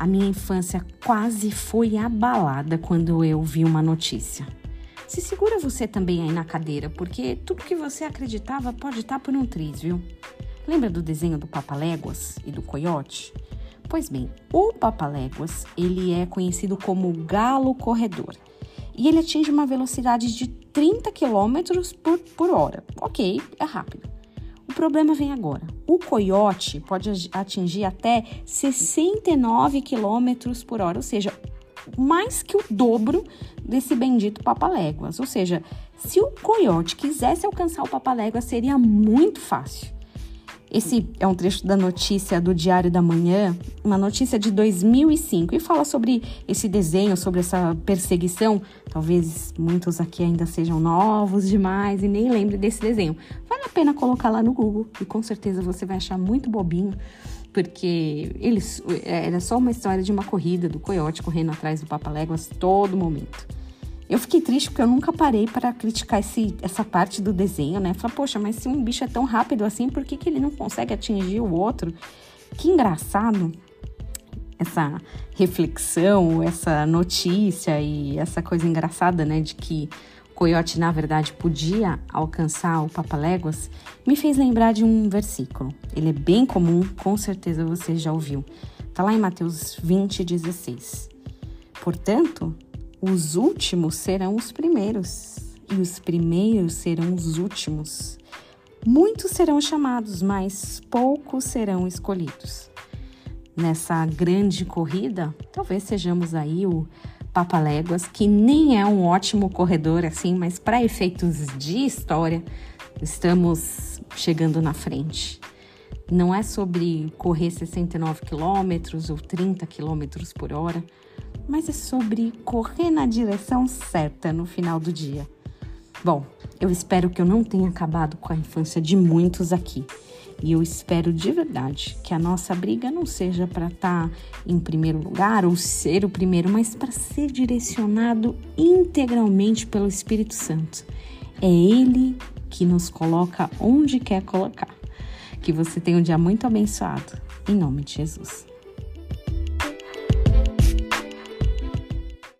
A minha infância quase foi abalada quando eu vi uma notícia. Se segura você também aí na cadeira, porque tudo que você acreditava pode estar por um triz, viu? Lembra do desenho do Papaléguas e do coiote? Pois bem, o Papaléguas, ele é conhecido como galo corredor. E ele atinge uma velocidade de 30 km por, por hora. Ok, é rápido. O problema vem agora. O coiote pode atingir até 69 km por hora, ou seja, mais que o dobro desse bendito papaléguas. Ou seja, se o coiote quisesse alcançar o papaléguas, seria muito fácil. Esse é um trecho da notícia do Diário da Manhã, uma notícia de 2005, e fala sobre esse desenho, sobre essa perseguição. Talvez muitos aqui ainda sejam novos demais e nem lembrem desse desenho. A pena colocar lá no Google e com certeza você vai achar muito bobinho, porque eles era só uma história de uma corrida do coiote correndo atrás do Papaléguas todo momento. Eu fiquei triste porque eu nunca parei para criticar esse, essa parte do desenho, né? Falar, poxa, mas se um bicho é tão rápido assim, por que, que ele não consegue atingir o outro? Que engraçado essa reflexão, essa notícia e essa coisa engraçada, né, de que coiote na verdade podia alcançar o Papaléguas, me fez lembrar de um versículo. Ele é bem comum, com certeza você já ouviu. Tá lá em Mateus 20, 16. Portanto, os últimos serão os primeiros, e os primeiros serão os últimos. Muitos serão chamados, mas poucos serão escolhidos. Nessa grande corrida, talvez sejamos aí o Papaléguas, que nem é um ótimo corredor assim, mas para efeitos de história, estamos chegando na frente. Não é sobre correr 69 quilômetros ou 30 quilômetros por hora, mas é sobre correr na direção certa no final do dia. Bom, eu espero que eu não tenha acabado com a infância de muitos aqui. E eu espero de verdade que a nossa briga não seja para estar tá em primeiro lugar ou ser o primeiro, mas para ser direcionado integralmente pelo Espírito Santo. É Ele que nos coloca onde quer colocar. Que você tenha um dia muito abençoado. Em nome de Jesus.